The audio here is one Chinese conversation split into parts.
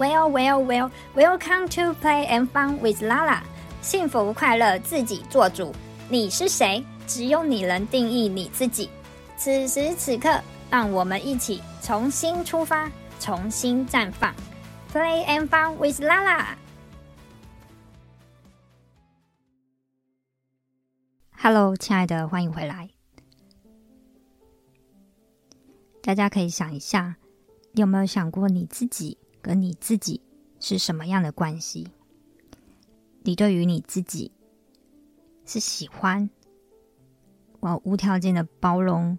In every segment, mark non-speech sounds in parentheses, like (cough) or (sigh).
Well, well, well, welcome to play and fun with Lala。幸福快乐自己做主。你是谁？只有你能定义你自己。此时此刻，让我们一起重新出发，重新绽放。Play and fun with Lala。Hello，亲爱的，欢迎回来。大家可以想一下，你有没有想过你自己？跟你自己是什么样的关系？你对于你自己是喜欢，我无条件的包容，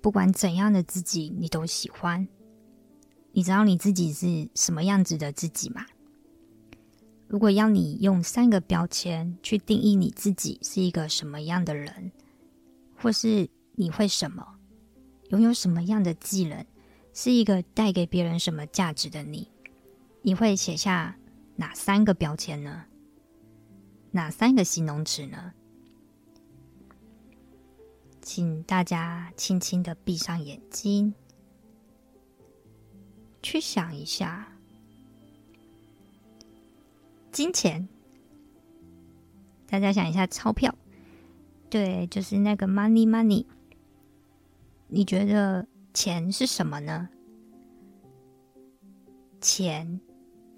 不管怎样的自己你都喜欢。你知道你自己是什么样子的自己吗？如果要你用三个标签去定义你自己是一个什么样的人，或是你会什么，拥有什么样的技能，是一个带给别人什么价值的你？你会写下哪三个标签呢？哪三个形容词呢？请大家轻轻的闭上眼睛，去想一下。金钱，大家想一下钞票，对，就是那个 money money。你觉得钱是什么呢？钱。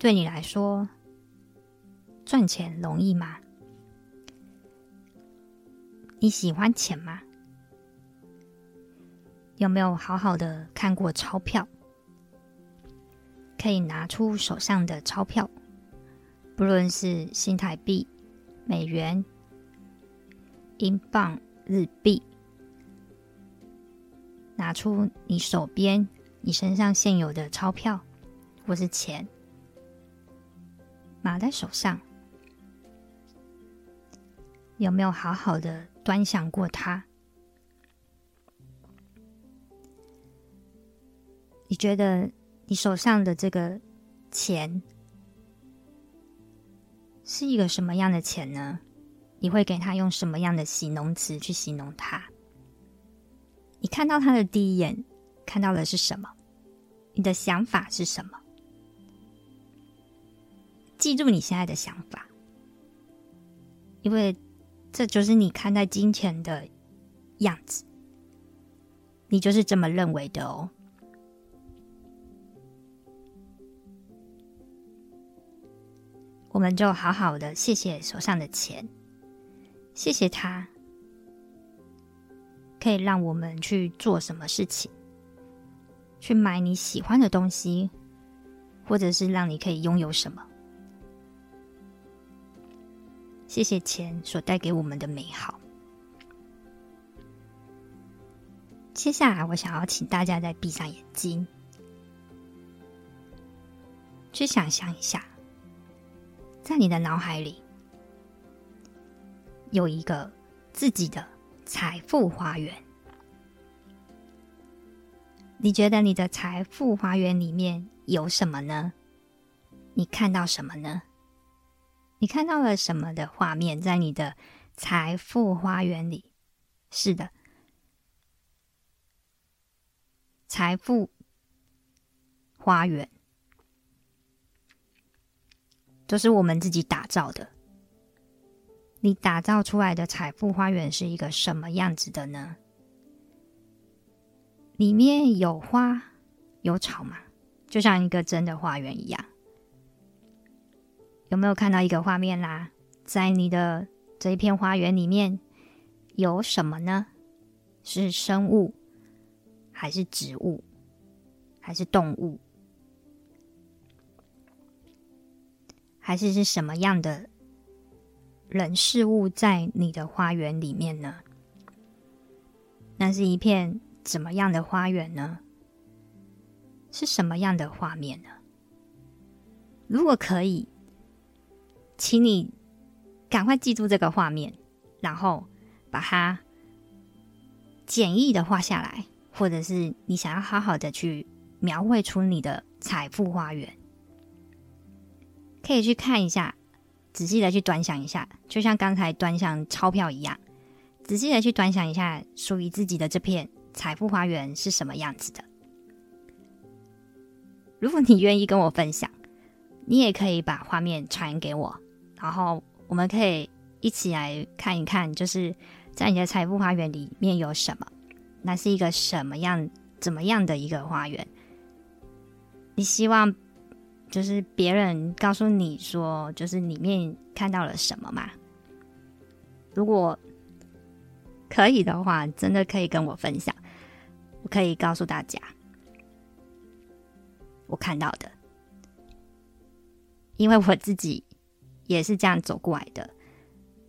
对你来说，赚钱容易吗？你喜欢钱吗？有没有好好的看过钞票？可以拿出手上的钞票，不论是新台币、美元、英镑、日币，拿出你手边、你身上现有的钞票或是钱。拿在手上，有没有好好的端详过它？你觉得你手上的这个钱是一个什么样的钱呢？你会给它用什么样的形容词去形容它？你看到它的第一眼，看到的是什么？你的想法是什么？记住你现在的想法，因为这就是你看待金钱的样子，你就是这么认为的哦。我们就好好的谢谢手上的钱，谢谢他可以让我们去做什么事情，去买你喜欢的东西，或者是让你可以拥有什么。谢谢钱所带给我们的美好。接下来，我想要请大家再闭上眼睛，去想象一下，在你的脑海里有一个自己的财富花园。你觉得你的财富花园里面有什么呢？你看到什么呢？你看到了什么的画面在你的财富花园里？是的，财富花园都是我们自己打造的。你打造出来的财富花园是一个什么样子的呢？里面有花有草吗？就像一个真的花园一样。有没有看到一个画面啦？在你的这一片花园里面有什么呢？是生物，还是植物，还是动物，还是是什么样的人事物在你的花园里面呢？那是一片怎么样的花园呢？是什么样的画面呢？如果可以。请你赶快记住这个画面，然后把它简易的画下来，或者是你想要好好的去描绘出你的财富花园，可以去看一下，仔细的去端详一下，就像刚才端详钞票一样，仔细的去端详一下属于自己的这片财富花园是什么样子的。如果你愿意跟我分享，你也可以把画面传给我，然后我们可以一起来看一看，就是在你的财富花园里面有什么，那是一个什么样、怎么样的一个花园？你希望就是别人告诉你说，就是里面看到了什么吗？如果可以的话，真的可以跟我分享，我可以告诉大家我看到的。因为我自己也是这样走过来的，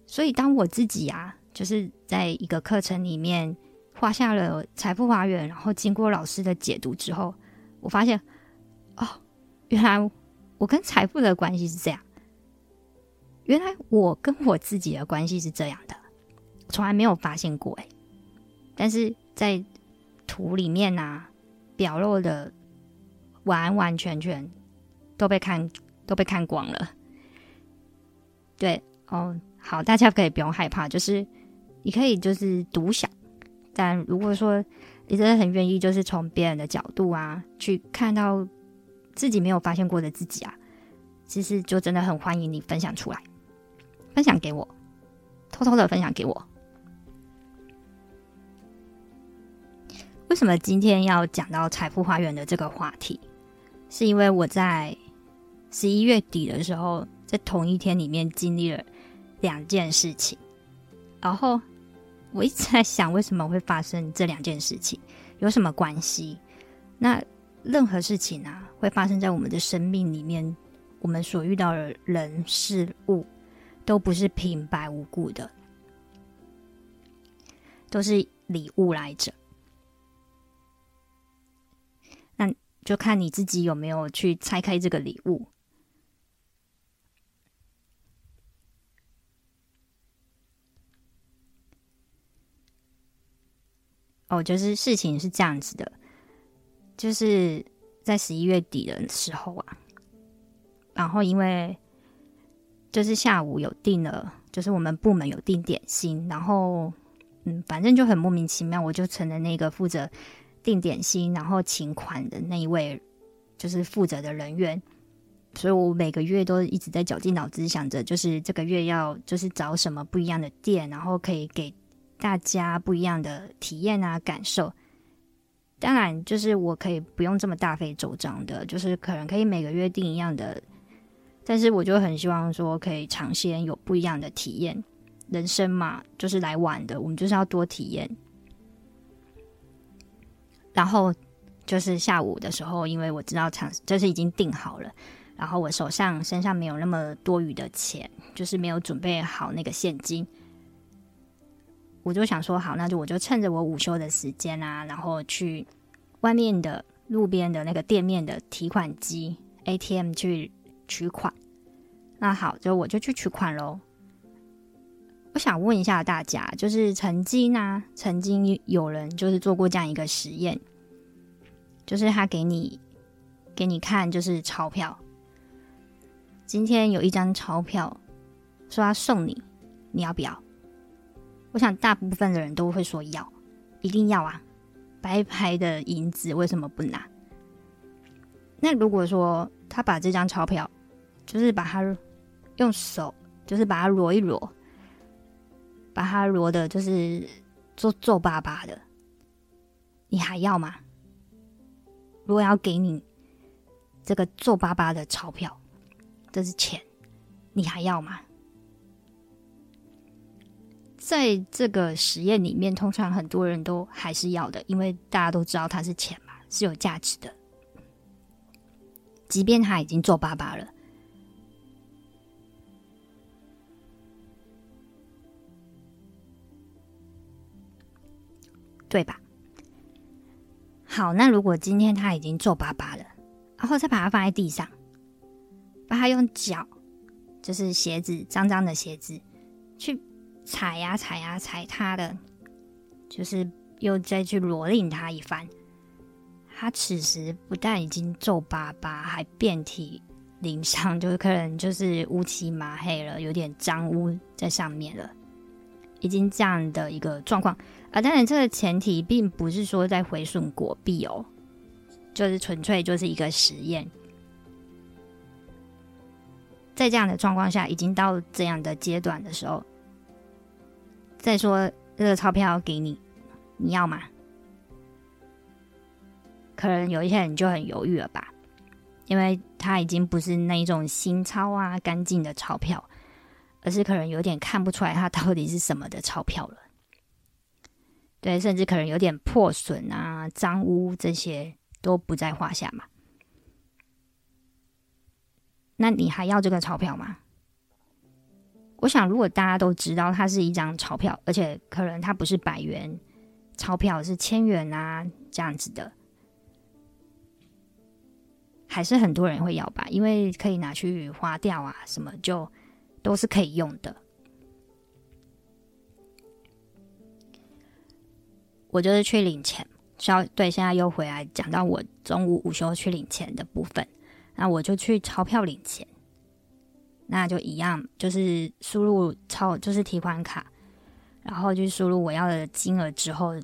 所以当我自己啊，就是在一个课程里面画下了财富花园，然后经过老师的解读之后，我发现，哦，原来我跟财富的关系是这样，原来我跟我自己的关系是这样的，从来没有发现过哎，但是在图里面啊，表露的完完全全都被看。都被看光了，对哦，好，大家可以不用害怕，就是你可以就是独享，但如果说你真的很愿意，就是从别人的角度啊，去看到自己没有发现过的自己啊，其实就真的很欢迎你分享出来，分享给我，偷偷的分享给我。为什么今天要讲到财富花园的这个话题？是因为我在。十一月底的时候，在同一天里面经历了两件事情，然后我一直在想，为什么会发生这两件事情，有什么关系？那任何事情啊，会发生在我们的生命里面，我们所遇到的人事物，都不是平白无故的，都是礼物来着。那就看你自己有没有去拆开这个礼物。哦，就是事情是这样子的，就是在十一月底的时候啊，然后因为就是下午有订了，就是我们部门有订点心，然后嗯，反正就很莫名其妙，我就成了那个负责订点心，然后请款的那一位，就是负责的人员，所以我每个月都一直在绞尽脑汁想着，就是这个月要就是找什么不一样的店，然后可以给。大家不一样的体验啊，感受。当然，就是我可以不用这么大费周章的，就是可能可以每个月定一样的。但是，我就很希望说，可以尝鲜有不一样的体验。人生嘛，就是来玩的，我们就是要多体验。然后就是下午的时候，因为我知道场就是已经订好了，然后我手上身上没有那么多余的钱，就是没有准备好那个现金。我就想说，好，那就我就趁着我午休的时间啊，然后去外面的路边的那个店面的提款机 ATM 去取款。那好，就我就去取款喽。我想问一下大家，就是曾经啊，曾经有人就是做过这样一个实验，就是他给你给你看，就是钞票。今天有一张钞票，说要送你，你要不要？我想大部分的人都会说要，一定要啊！白牌的银子为什么不拿？那如果说他把这张钞票，就是把它用手，就是把它揉一揉，把它揉的，就是皱皱巴巴的，你还要吗？如果要给你这个皱巴巴的钞票，这是钱，你还要吗？在这个实验里面，通常很多人都还是要的，因为大家都知道它是钱嘛，是有价值的。即便它已经皱巴巴了，对吧？好，那如果今天它已经皱巴巴了，然后再把它放在地上，把它用脚，就是鞋子脏脏的鞋子去。踩呀踩呀踩他的，就是又再去罗令他一番。他此时不但已经皱巴巴，还遍体鳞伤，就是可能就是乌漆麻黑了，有点脏污在上面了，已经这样的一个状况啊。当然，这个前提并不是说在回损国币哦，就是纯粹就是一个实验。在这样的状况下，已经到这样的阶段的时候，再说这个钞票给你，你要吗？可能有一些人就很犹豫了吧，因为他已经不是那一种新钞啊、干净的钞票，而是可能有点看不出来它到底是什么的钞票了。对，甚至可能有点破损啊、脏污这些都不在话下嘛。那你还要这个钞票吗？我想，如果大家都知道它是一张钞票，而且可能它不是百元钞票，是千元啊这样子的，还是很多人会要吧？因为可以拿去花掉啊，什么就都是可以用的。我就是去领钱，需要对，现在又回来讲到我中午午休去领钱的部分。那我就去钞票领钱，那就一样，就是输入钞，就是提款卡，然后就输入我要的金额之后，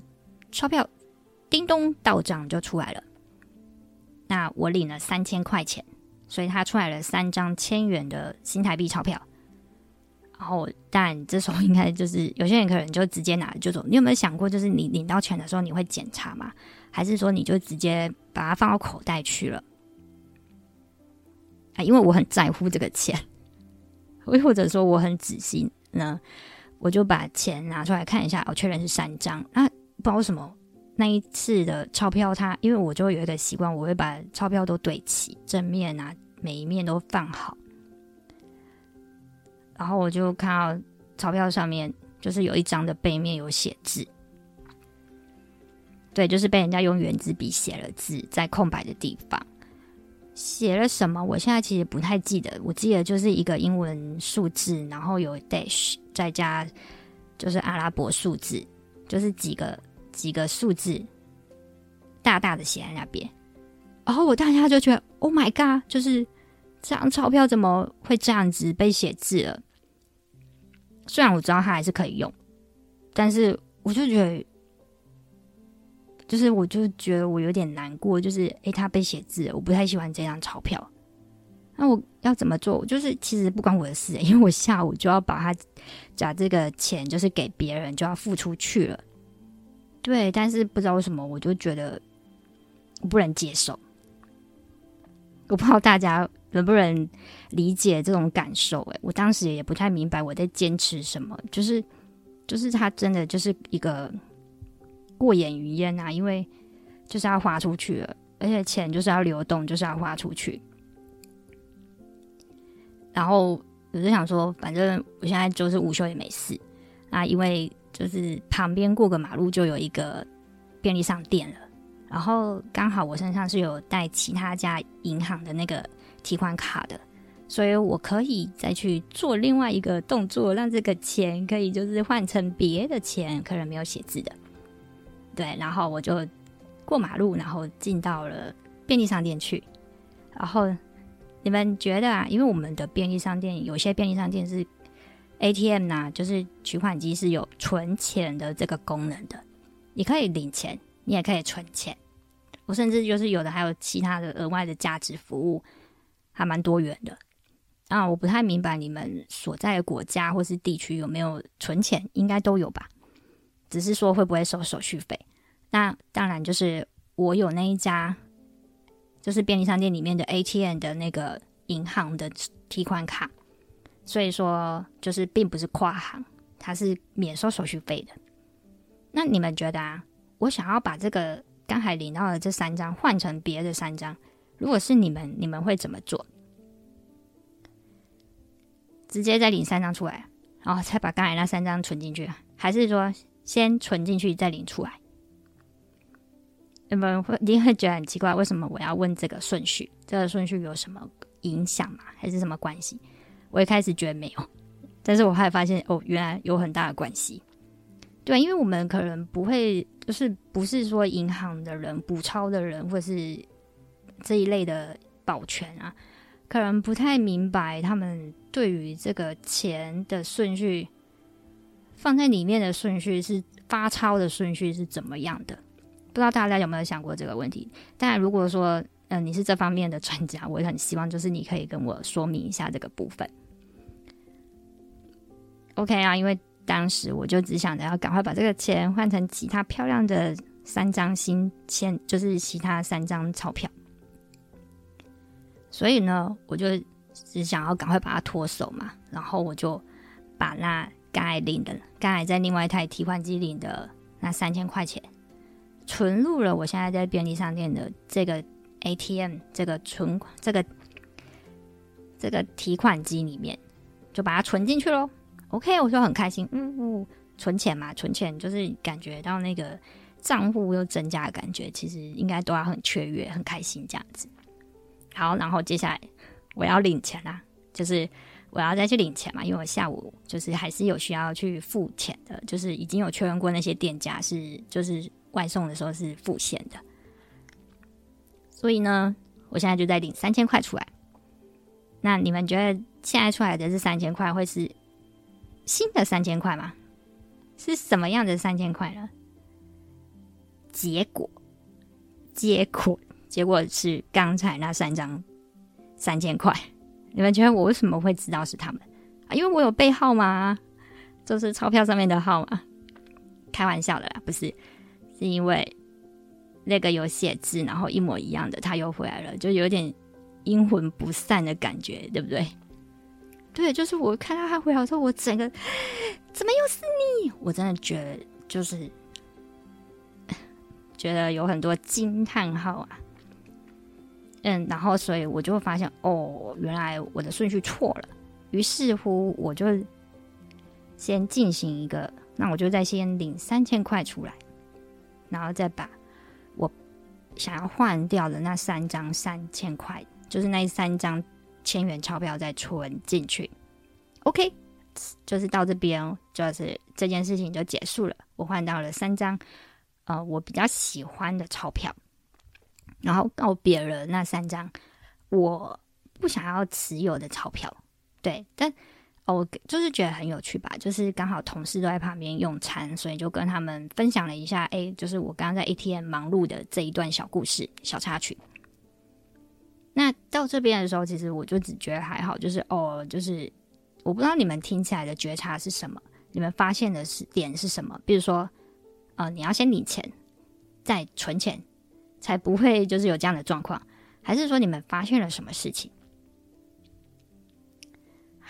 钞票叮咚到账就出来了。那我领了三千块钱，所以他出来了三张千元的新台币钞票。然后，但这时候应该就是有些人可能就直接拿就走。你有没有想过，就是你领到钱的时候，你会检查吗？还是说你就直接把它放到口袋去了？啊因为我很在乎这个钱，或者说我很仔细呢，我就把钱拿出来看一下，我确认是三张。啊，不知道为什么那一次的钞票它，因为我就有一个习惯，我会把钞票都对齐，正面啊每一面都放好，然后我就看到钞票上面就是有一张的背面有写字，对，就是被人家用原子笔写了字在空白的地方。写了什么？我现在其实不太记得。我记得就是一个英文数字，然后有 dash，再加就是阿拉伯数字，就是几个几个数字，大大的写在那边。然后我当下就觉得，Oh my god！就是这张钞票怎么会这样子被写字了？虽然我知道它还是可以用，但是我就觉得。就是，我就觉得我有点难过，就是，诶，他被写字，我不太喜欢这张钞票。那我要怎么做？就是其实不关我的事，因为我下午就要把它，把这个钱就是给别人，就要付出去了。对，但是不知道为什么，我就觉得我不能接受。我不知道大家能不能理解这种感受？诶，我当时也不太明白我在坚持什么，就是，就是他真的就是一个。过眼云烟啊，因为就是要花出去了，而且钱就是要流动，就是要花出去。然后我就想说，反正我现在就是午休也没事啊，因为就是旁边过个马路就有一个便利商店了，然后刚好我身上是有带其他家银行的那个提款卡的，所以我可以再去做另外一个动作，让这个钱可以就是换成别的钱，可能没有写字的。对，然后我就过马路，然后进到了便利商店去。然后你们觉得啊，因为我们的便利商店有些便利商店是 ATM 呐、啊，就是取款机是有存钱的这个功能的，你可以领钱，你也可以存钱。我甚至就是有的还有其他的额外的价值服务，还蛮多元的。啊，我不太明白你们所在的国家或是地区有没有存钱，应该都有吧？只是说会不会收手续费？那当然就是我有那一家，就是便利商店里面的 ATM 的那个银行的提款卡，所以说就是并不是跨行，它是免收手续费的。那你们觉得啊，我想要把这个刚才领到的这三张换成别的三张，如果是你们，你们会怎么做？直接再领三张出来，然后再把刚才那三张存进去，还是说？先存进去再领出来，你们会一定会觉得很奇怪，为什么我要问这个顺序？这个顺序有什么影响吗？还是什么关系？我一开始觉得没有，但是我后来发现哦，原来有很大的关系。对，因为我们可能不会，就是不是说银行的人、补钞的人，或是这一类的保全啊，可能不太明白他们对于这个钱的顺序。放在里面的顺序是发钞的顺序是怎么样的？不知道大家有没有想过这个问题？当然，如果说嗯、你是这方面的专家，我也很希望就是你可以跟我说明一下这个部分。OK 啊，因为当时我就只想着要赶快把这个钱换成其他漂亮的三张新签，就是其他三张钞票。所以呢，我就只想要赶快把它脱手嘛，然后我就把那刚领的、刚才在另外一台提款机领的那三千块钱存入了我现在在便利商店的这个 ATM 这个存这个这个提款机里面，就把它存进去喽。OK，我就很开心，嗯，嗯，存钱嘛，存钱就是感觉到那个账户又增加的感觉，其实应该都要很雀跃、很开心这样子。好，然后接下来我要领钱啦，就是我要再去领钱嘛，因为我下午就是还是有需要去付钱的，就是已经有确认过那些店家是就是外送的时候是付现的，所以呢，我现在就在领三千块出来。那你们觉得现在出来的这三千块会是？新的三千块吗？是什么样的三千块呢？结果，结果，结果是刚才那三张三千块。你们觉得我为什么会知道是他们？啊，因为我有背号吗？就是钞票上面的号码。开玩笑的啦，不是，是因为那个有写字，然后一模一样的，他又回来了，就有点阴魂不散的感觉，对不对？对，就是我看到他回来之后，我整个怎么又是你？我真的觉得就是觉得有很多惊叹号啊。嗯，然后所以我就会发现，哦，原来我的顺序错了。于是乎，我就先进行一个，那我就再先领三千块出来，然后再把我想要换掉的那三张三千块，就是那三张。千元钞票再存进去，OK，就是到这边，就是这件事情就结束了。我换到了三张，呃，我比较喜欢的钞票，然后告别了那三张我不想要持有的钞票。对，但我就是觉得很有趣吧，就是刚好同事都在旁边用餐，所以就跟他们分享了一下，哎，就是我刚刚在 ATM 忙碌的这一段小故事、小插曲。那到这边的时候，其实我就只觉得还好，就是哦，就是我不知道你们听起来的觉察是什么，你们发现的是点是什么？比如说，呃，你要先领钱，再存钱，才不会就是有这样的状况，还是说你们发现了什么事情？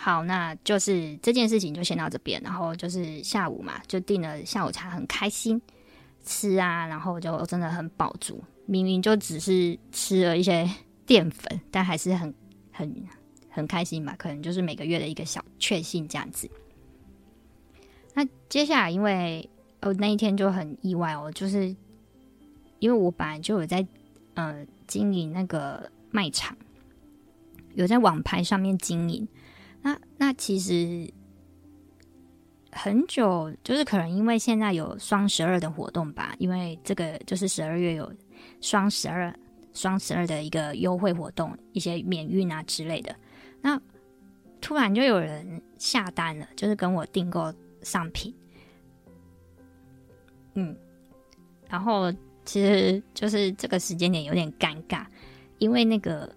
好，那就是这件事情就先到这边，然后就是下午嘛，就订了下午茶，很开心吃啊，然后就真的很饱足，明明就只是吃了一些。淀粉，但还是很很很开心吧？可能就是每个月的一个小确幸这样子。那接下来，因为哦那一天就很意外哦，就是因为我本来就有在呃经营那个卖场，有在网拍上面经营。那那其实很久，就是可能因为现在有双十二的活动吧，因为这个就是十二月有双十二。双十二的一个优惠活动，一些免运啊之类的，那突然就有人下单了，就是跟我订购商品，嗯，然后其实就是这个时间点有点尴尬，因为那个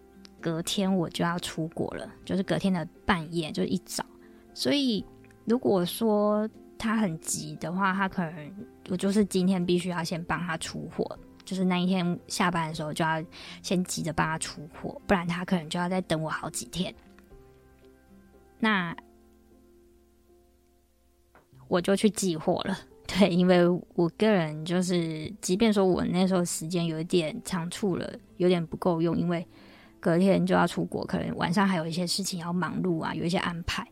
隔天我就要出国了，就是隔天的半夜就是一早，所以如果说他很急的话，他可能我就是今天必须要先帮他出货。就是那一天下班的时候，就要先急着帮他出货，不然他可能就要再等我好几天。那我就去寄货了，对，因为我个人就是，即便说我那时候时间有一点仓促了，有点不够用，因为隔天就要出国，可能晚上还有一些事情要忙碌啊，有一些安排，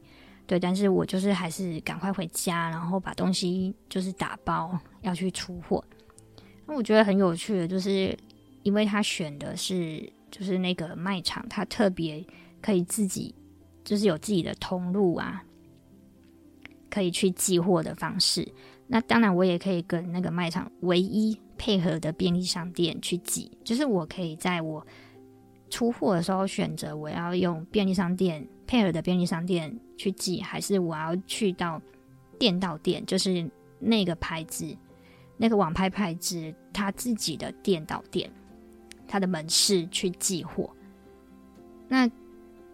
对，但是我就是还是赶快回家，然后把东西就是打包要去出货。那我觉得很有趣的，就是因为他选的是就是那个卖场，他特别可以自己就是有自己的通路啊，可以去寄货的方式。那当然，我也可以跟那个卖场唯一配合的便利商店去寄，就是我可以在我出货的时候选择我要用便利商店配合的便利商店去寄，还是我要去到店到店，就是那个牌子。那个网拍牌子，他自己的店到店，他的门市去寄货。那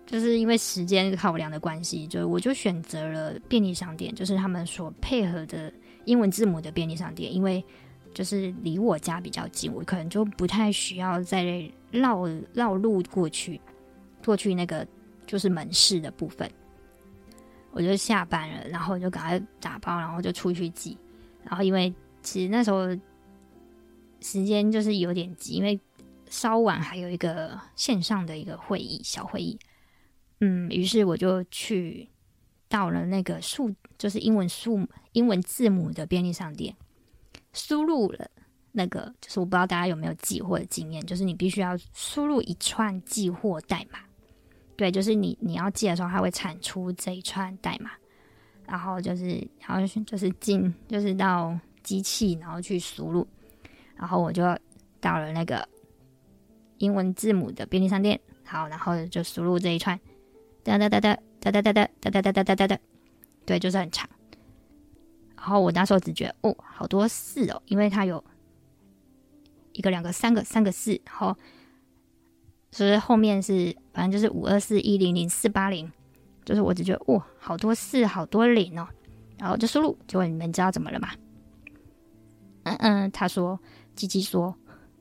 就是因为时间考量的关系，就我就选择了便利商店，就是他们所配合的英文字母的便利商店，因为就是离我家比较近，我可能就不太需要再绕绕路过去，过去那个就是门市的部分。我就下班了，然后就赶快打包，然后就出去寄。然后因为其实那时候时间就是有点急，因为稍晚还有一个线上的一个会议，小会议。嗯，于是我就去到了那个数，就是英文数英文字母的便利商店，输入了那个，就是我不知道大家有没有寄货的经验，就是你必须要输入一串寄货代码，对，就是你你要寄的时候，它会产出这一串代码，然后就是然后就是进就是到机器，然后去输入，然后我就到了那个英文字母的便利商店，好，然后就输入这一串。哒哒哒哒哒哒哒哒哒哒哒哒哒哒哒，对，就是很长。然后我那时候只觉得哦，好多四哦，因为它有一个、两个、三个、三个四，然后所以后面是反正就是五二四一零零四八零，就是我只觉得哦，好多四，好多零哦，然后就输入。结果你们知道怎么了吗？嗯嗯，他说机器说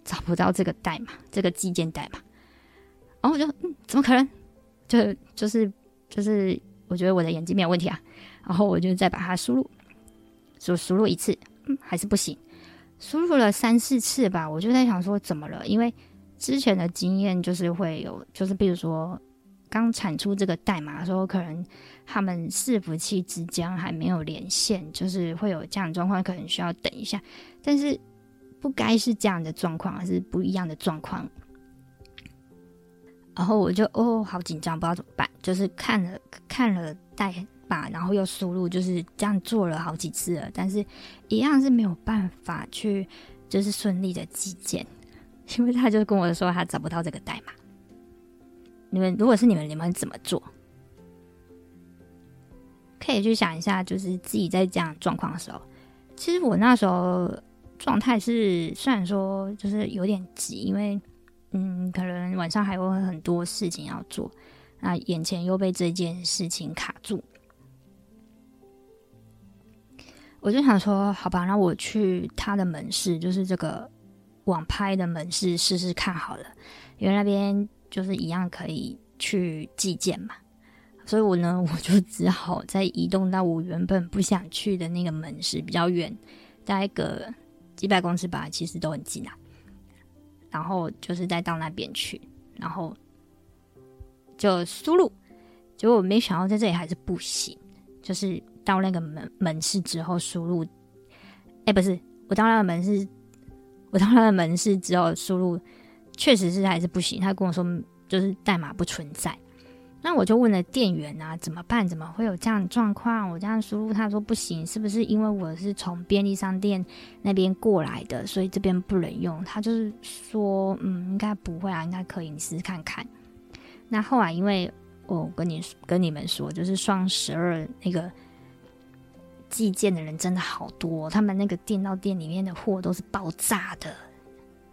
找不到这个代码，这个寄件代码。然后我就嗯，怎么可能？就就是就是，我觉得我的眼睛没有问题啊，然后我就再把它输入，就输入一次，还是不行，输入了三四次吧，我就在想说怎么了？因为之前的经验就是会有，就是比如说刚产出这个代码的时候，可能他们伺服器之间还没有连线，就是会有这样的状况，可能需要等一下，但是不该是这样的状况，而是不一样的状况。然后我就哦，好紧张，不知道怎么办。就是看了看了代吧，然后又输入，就是这样做了好几次了，但是一样是没有办法去，就是顺利的寄件，因为他就跟我说他找不到这个代码。你们如果是你们，你们怎么做？可以去想一下，就是自己在这样状况的时候，其实我那时候状态是虽然说就是有点急，因为。嗯，可能晚上还有很多事情要做，那眼前又被这件事情卡住，我就想说，好吧，那我去他的门市，就是这个网拍的门市试试看好了，因为那边就是一样可以去寄件嘛，所以我呢，(laughs) 我就只好再移动到我原本不想去的那个门市，比较远，大概个几百公尺吧，其实都很近啊。然后就是再到那边去，然后就输入，结果没想到在这里还是不行。就是到那个门门市之后输入，哎，不是，我到那个门市，我到那个门市之后输入，确实是还是不行。他跟我说，就是代码不存在。那我就问了店员啊，怎么办？怎么会有这样的状况？我这样输入，他说不行，是不是因为我是从便利商店那边过来的，所以这边不能用？他就是说，嗯，应该不会啊，应该可以，你试试看看。那后来因为我跟你跟你们说，就是双十二那个寄件的人真的好多，他们那个店到店里面的货都是爆炸的，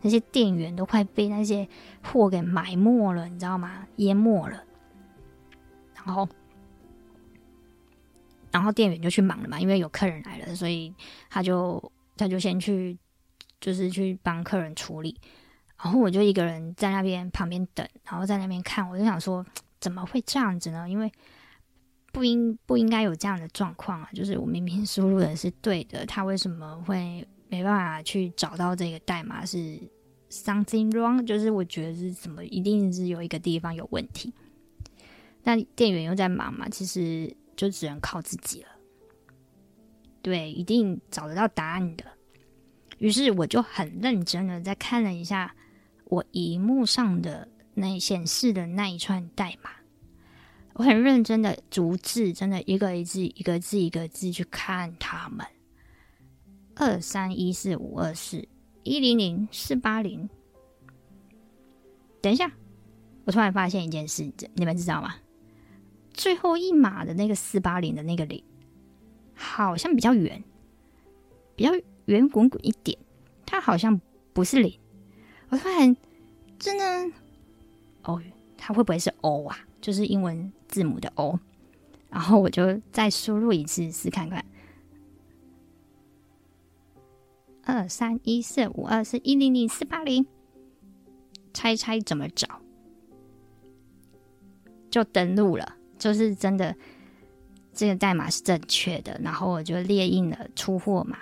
那些店员都快被那些货给埋没了，你知道吗？淹没了。然后，然后店员就去忙了嘛，因为有客人来了，所以他就他就先去，就是去帮客人处理。然后我就一个人在那边旁边等，然后在那边看。我就想说，怎么会这样子呢？因为不应不应该有这样的状况啊！就是我明明输入的是对的，他为什么会没办法去找到这个代码？是 something wrong？就是我觉得是什么，一定是有一个地方有问题。那店员又在忙嘛，其实就只能靠自己了。对，一定找得到答案的。于是我就很认真的再看了一下我荧幕上的那显示的那一串代码，我很认真的逐字，真的一个一字一个字一个字去看他们。二三一四五二四一零零四八零。等一下，我突然发现一件事，你们知道吗？最后一码的那个四八零的那个零，好像比较圆，比较圆滚滚一点，它好像不是零。我突然真的哦，它会不会是 O 啊？就是英文字母的 O。然后我就再输入一次试看看，二三一四五二四一零零四八零，猜猜怎么找？就登录了，就是真的，这个代码是正确的。然后我就列印了出货码，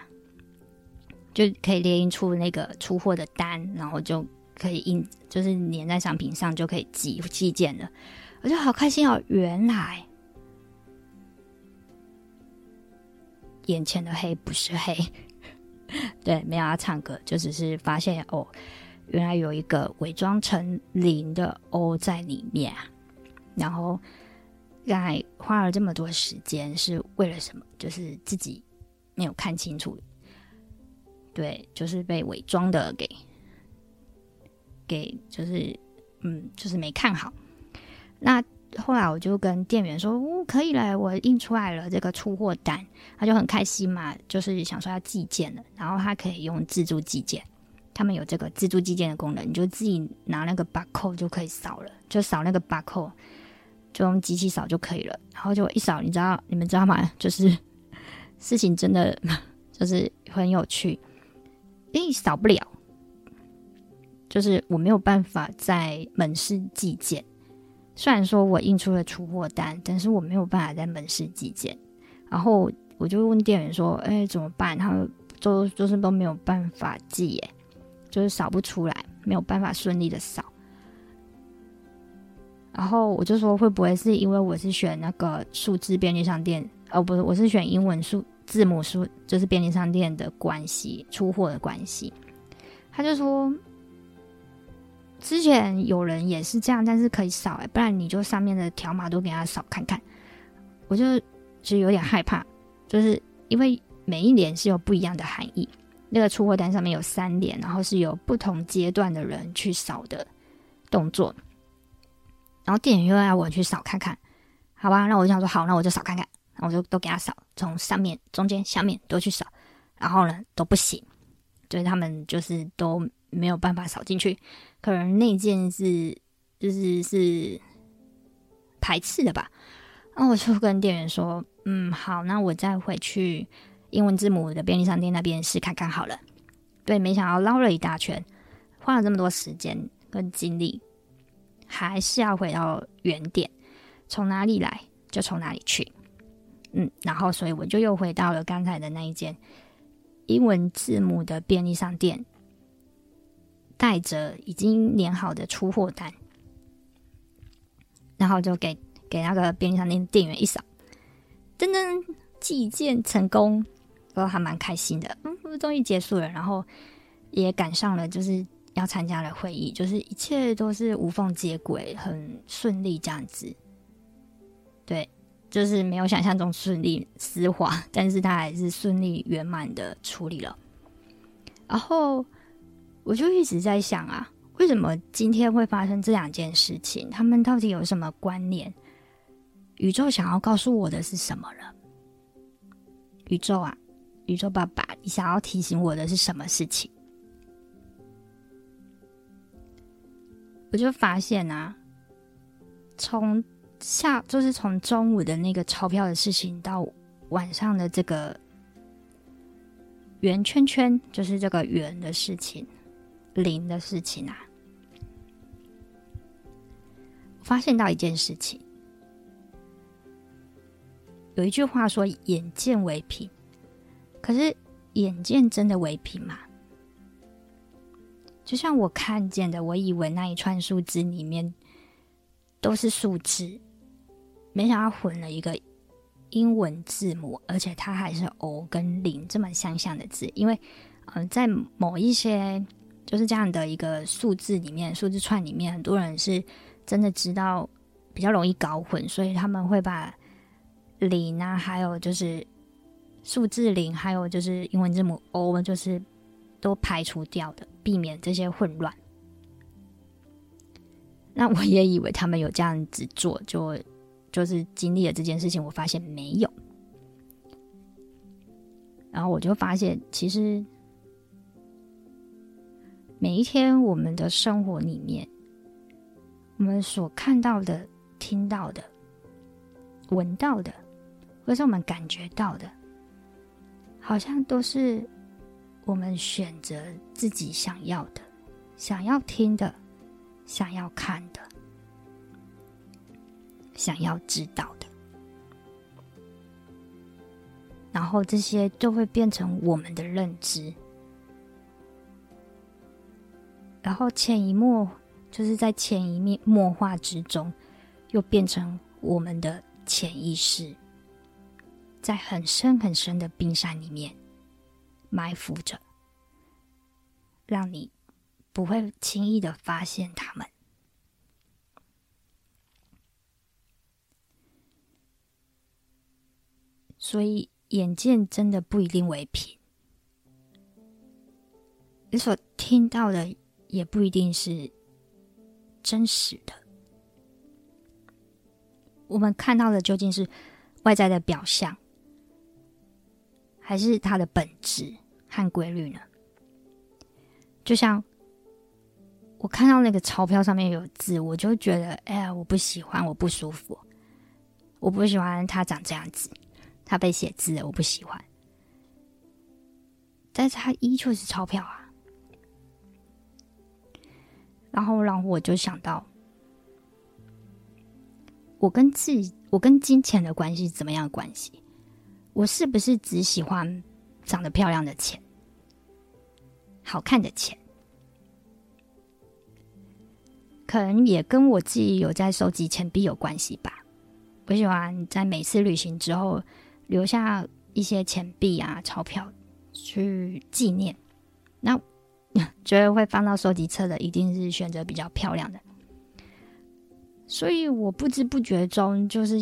就可以列印出那个出货的单，然后就可以印，就是粘在商品上就可以寄寄件了。我就好开心哦！原来。眼前的黑不是黑，(laughs) 对，没有要唱歌，就只是发现哦，原来有一个伪装成零的 O 在里面。然后刚才花了这么多时间是为了什么？就是自己没有看清楚，对，就是被伪装的给给，就是嗯，就是没看好。那。后来我就跟店员说：“哦，可以了，我印出来了这个出货单。”他就很开心嘛，就是想说要寄件了。然后他可以用自助寄件，他们有这个自助寄件的功能，你就自己拿那个 barcode 就可以扫了，就扫那个 barcode，就用机器扫就可以了。然后就一扫，你知道你们知道吗？就是事情真的就是很有趣，因为，扫不了，就是我没有办法在门市寄件。虽然说我印出了出货单，但是我没有办法在门市寄件。然后我就问店员说：“哎，怎么办？”他们都就是都没有办法寄，耶，就是扫不出来，没有办法顺利的扫。然后我就说：“会不会是因为我是选那个数字便利商店？哦，不是，我是选英文数字母数，就是便利商店的关系，出货的关系。”他就说。之前有人也是这样，但是可以扫哎，不然你就上面的条码都给他扫看看。我就其实有点害怕，就是因为每一联是有不一样的含义。那个出货单上面有三联，然后是有不同阶段的人去扫的动作。然后店员又要我去扫看看，好吧？那我就想说好，那我就扫看看，然后我就都给他扫，从上面、中间、下面都去扫，然后呢都不行，所以他们就是都。没有办法扫进去，可能那件是就是是排斥的吧。那我就跟店员说：“嗯，好，那我再回去英文字母的便利商店那边试看看好了。”对，没想到绕了一大圈，花了这么多时间跟精力，还是要回到原点，从哪里来就从哪里去。嗯，然后所以我就又回到了刚才的那一间英文字母的便利商店。带着已经粘好的出货单，然后就给给那个便利商店店员一扫，噔噔，寄件成功，都还蛮开心的。嗯，终于结束了，然后也赶上了就是要参加的会议，就是一切都是无缝接轨，很顺利这样子。对，就是没有想象中顺利丝滑，但是他还是顺利圆满的处理了，然后。我就一直在想啊，为什么今天会发生这两件事情？他们到底有什么关联？宇宙想要告诉我的是什么了？宇宙啊，宇宙爸爸，你想要提醒我的是什么事情？我就发现啊，从下就是从中午的那个钞票的事情到晚上的这个圆圈圈，就是这个圆的事情。零的事情啊，我发现到一件事情，有一句话说“眼见为凭”，可是眼见真的为凭吗？就像我看见的，我以为那一串数字里面都是数字，没想到混了一个英文字母，而且它还是 “O” 跟“零”这么相像的字，因为嗯、在某一些。就是这样的一个数字里面，数字串里面，很多人是真的知道比较容易搞混，所以他们会把零啊，还有就是数字零，还有就是英文字母 O，就是都排除掉的，避免这些混乱。那我也以为他们有这样子做，就就是经历了这件事情，我发现没有，然后我就发现其实。每一天我们的生活里面，我们所看到的、听到的、闻到的，或是我们感觉到的，好像都是我们选择自己想要的、想要听的、想要看的、想要知道的。然后这些就会变成我们的认知，然后潜移默，就是在潜移默化之中，又变成我们的潜意识，在很深很深的冰山里面埋伏着，让你不会轻易的发现他们。所以。眼见真的不一定为凭，你所听到的也不一定是真实的。我们看到的究竟是外在的表象，还是它的本质和规律呢？就像我看到那个钞票上面有字，我就觉得，哎呀，我不喜欢，我不舒服，我不喜欢它长这样子。他被写字了，我不喜欢，但是他依旧是钞票啊。然后，然后我就想到，我跟自己，我跟金钱的关系怎么样关系？我是不是只喜欢长得漂亮的钱，好看的钱？可能也跟我自己有在收集钱币有关系吧。我喜欢在每次旅行之后。留下一些钱币啊、钞票去纪念，那 (laughs) 觉得会放到收集册的，一定是选择比较漂亮的。所以我不知不觉中，就是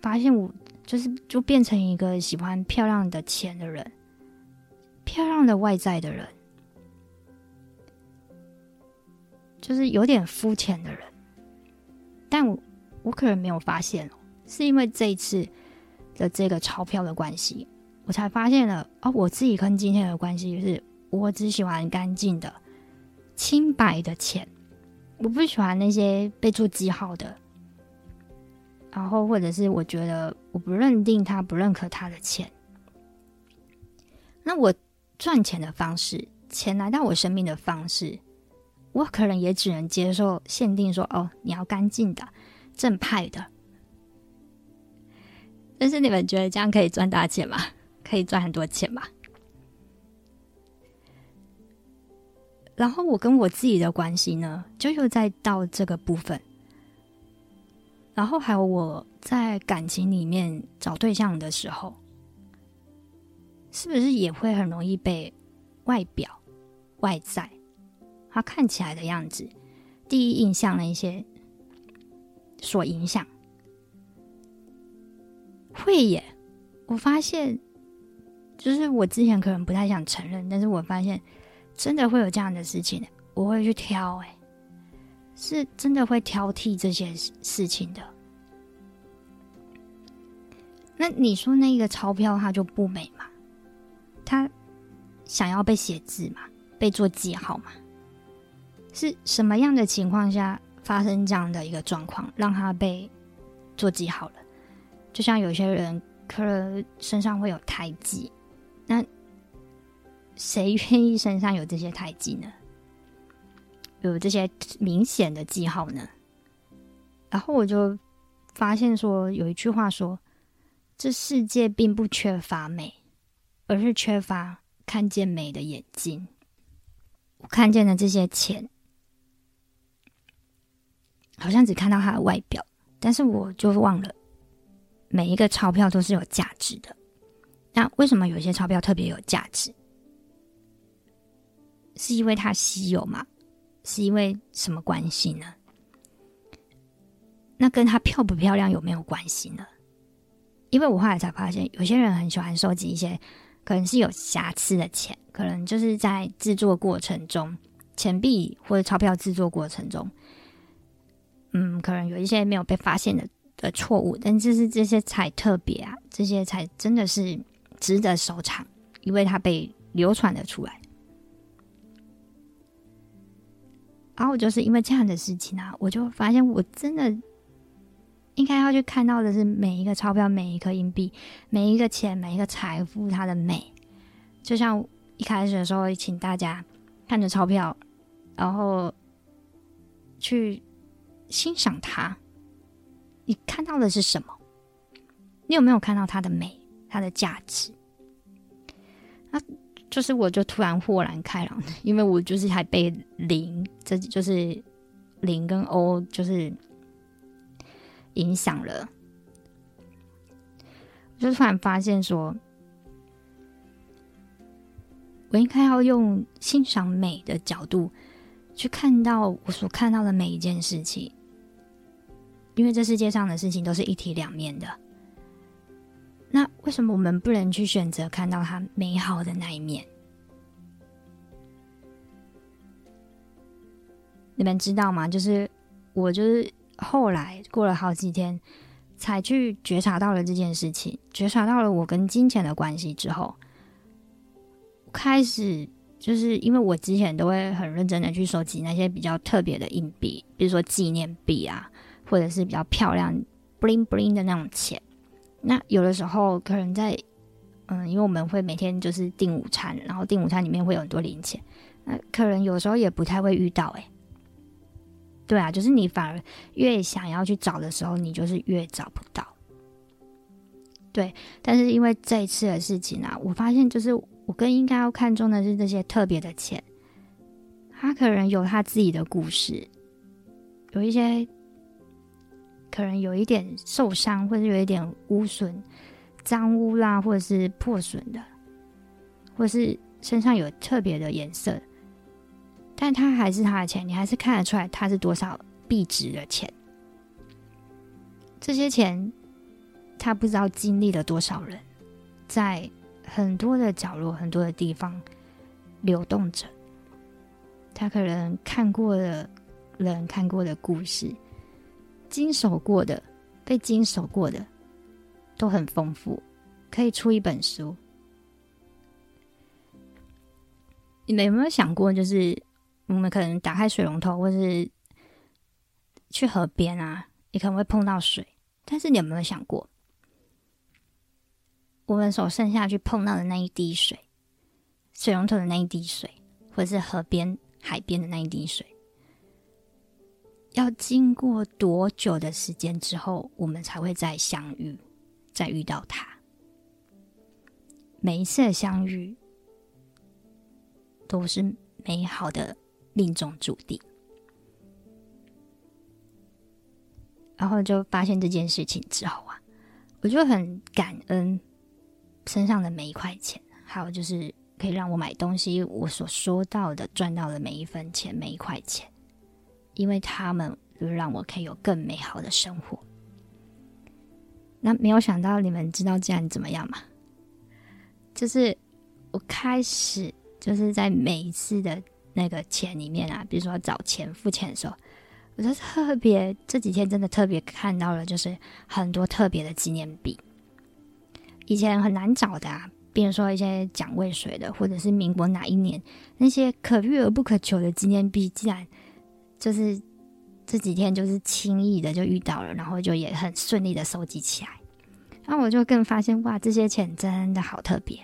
发现我就是就变成一个喜欢漂亮的钱的人，漂亮的外在的人，就是有点肤浅的人。但我我可能没有发现，是因为这一次。的这个钞票的关系，我才发现了哦，我自己跟今天的关系就是，我只喜欢干净的、清白的钱，我不喜欢那些被做记号的，然后或者是我觉得我不认定他、不认可他的钱。那我赚钱的方式，钱来到我生命的方式，我可能也只能接受限定说，哦，你要干净的、正派的。但是你们觉得这样可以赚大钱吗？可以赚很多钱吗？然后我跟我自己的关系呢，就又再到这个部分。然后还有我在感情里面找对象的时候，是不是也会很容易被外表、外在，他看起来的样子、第一印象的一些所影响？会耶，我发现，就是我之前可能不太想承认，但是我发现真的会有这样的事情，我会去挑，哎，是真的会挑剔这些事情的。那你说那个钞票它就不美吗？它想要被写字吗？被做记号吗？是什么样的情况下发生这样的一个状况，让它被做记号了？就像有些人可能身上会有胎记，那谁愿意身上有这些胎记呢？(laughs) 有这些明显的记号呢？然后我就发现说，有一句话说：“这世界并不缺乏美，而是缺乏看见美的眼睛。”我看见的这些钱，好像只看到它的外表，但是我就忘了。每一个钞票都是有价值的，那为什么有些钞票特别有价值？是因为它稀有吗？是因为什么关系呢？那跟它漂不漂亮有没有关系呢？因为我后来才发现，有些人很喜欢收集一些可能是有瑕疵的钱，可能就是在制作过程中，钱币或者钞票制作过程中，嗯，可能有一些没有被发现的。的错误，但就是这些才特别啊，这些才真的是值得收藏，因为它被流传了出来。然后我就是因为这样的事情啊，我就发现我真的应该要去看到的是每一个钞票、每一颗硬币、每一个钱、每一个财富它的美。就像一开始的时候，请大家看着钞票，然后去欣赏它。你看到的是什么？你有没有看到它的美、它的价值？就是我就突然豁然开朗，因为我就是还被零，这就是零跟 O 就是影响了，我就突然发现说，我应该要用欣赏美的角度去看到我所看到的每一件事情，因为这世界上的事情都是一体两面的。那为什么我们不能去选择看到它美好的那一面？你们知道吗？就是我，就是后来过了好几天，才去觉察到了这件事情，觉察到了我跟金钱的关系之后，开始就是因为我之前都会很认真的去收集那些比较特别的硬币，比如说纪念币啊，或者是比较漂亮 bling bling 的那种钱。那有的时候可能在，嗯，因为我们会每天就是订午餐，然后订午餐里面会有很多零钱，那客人有时候也不太会遇到，欸，诶，对啊，就是你反而越想要去找的时候，你就是越找不到。对，但是因为这一次的事情啊，我发现就是我更应该要看重的是这些特别的钱，他可能有他自己的故事，有一些。可能有一点受伤，或者有一点污损、脏污啦，或者是破损的，或是身上有特别的颜色，但它还是他的钱，你还是看得出来它是多少币值的钱。这些钱，他不知道经历了多少人，在很多的角落、很多的地方流动着。他可能看过的人看过的故事。经手过的，被经手过的，都很丰富，可以出一本书。你们有没有想过，就是我们可能打开水龙头，或是去河边啊，你可能会碰到水，但是你有没有想过，我们手伸下去碰到的那一滴水，水龙头的那一滴水，或者是河边、海边的那一滴水？要经过多久的时间之后，我们才会再相遇，再遇到他？每一次的相遇都是美好的命中注定。然后就发现这件事情之后啊，我就很感恩身上的每一块钱，还有就是可以让我买东西，我所说到的赚到的每一分钱，每一块钱。因为他们就是让我可以有更美好的生活。那没有想到你们知道这样怎么样吗？就是我开始就是在每一次的那个钱里面啊，比如说找钱付钱的时候，我就特别这几天真的特别看到了，就是很多特别的纪念币，以前很难找的啊，比如说一些蒋渭水的，或者是民国哪一年那些可遇而不可求的纪念币，竟然。就是这几天，就是轻易的就遇到了，然后就也很顺利的收集起来。然后我就更发现，哇，这些钱真的好特别！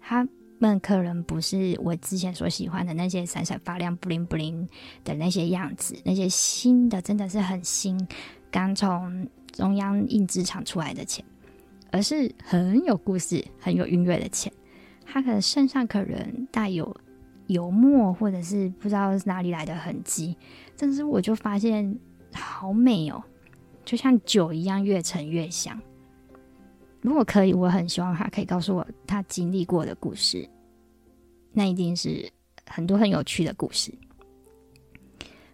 他们可能不是我之前所喜欢的那些闪闪发亮、布灵布灵的那些样子，那些新的真的是很新，刚从中央印制厂出来的钱，而是很有故事、很有韵味的钱。他可能身上可能带有油墨，或者是不知道是哪里来的痕迹。但是我就发现好美哦，就像酒一样，越陈越香。如果可以，我很希望他可以告诉我他经历过的故事，那一定是很多很有趣的故事。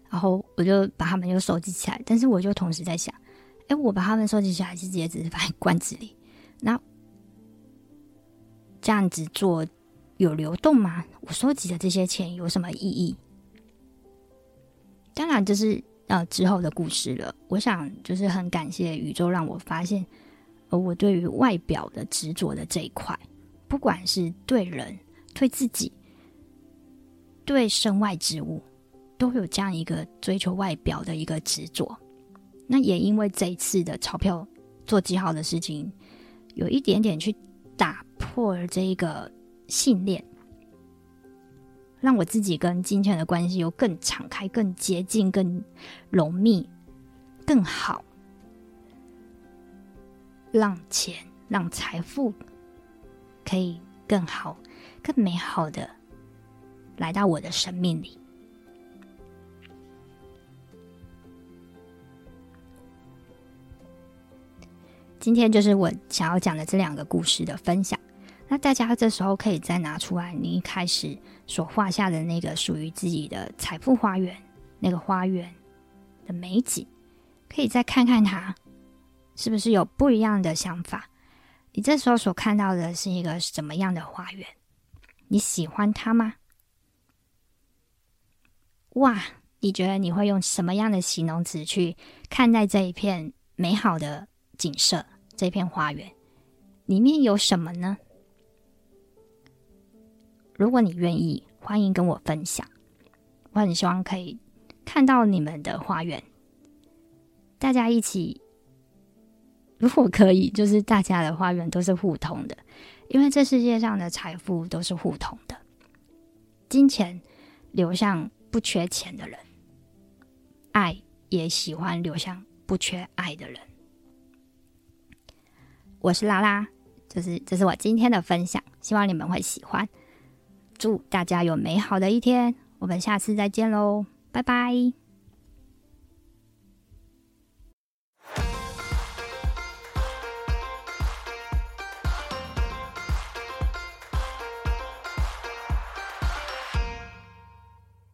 然后我就把他们又收集起来，但是我就同时在想，哎，我把他们收集起来，其实也只是放在罐子里，那这样子做有流动吗？我收集的这些钱有什么意义？当然，这是呃之后的故事了。我想，就是很感谢宇宙让我发现，呃，我对于外表的执着的这一块，不管是对人、对自己、对身外之物，都有这样一个追求外表的一个执着。那也因为这一次的钞票做记号的事情，有一点点去打破了这一个信念，让我自己跟金钱的关系又更敞开、更接近、更浓密、更好，让钱、让财富可以更好、更美好的来到我的生命里。今天就是我想要讲的这两个故事的分享。那大家这时候可以再拿出来你一开始所画下的那个属于自己的财富花园，那个花园的美景，可以再看看它，是不是有不一样的想法？你这时候所看到的是一个什么样的花园？你喜欢它吗？哇，你觉得你会用什么样的形容词去看待这一片美好的景色，这片花园里面有什么呢？如果你愿意，欢迎跟我分享。我很希望可以看到你们的花园，大家一起。如果可以，就是大家的花园都是互通的，因为这世界上的财富都是互通的。金钱流向不缺钱的人，爱也喜欢流向不缺爱的人。我是拉拉，就是这是我今天的分享，希望你们会喜欢。祝大家有美好的一天，我们下次再见喽，拜拜。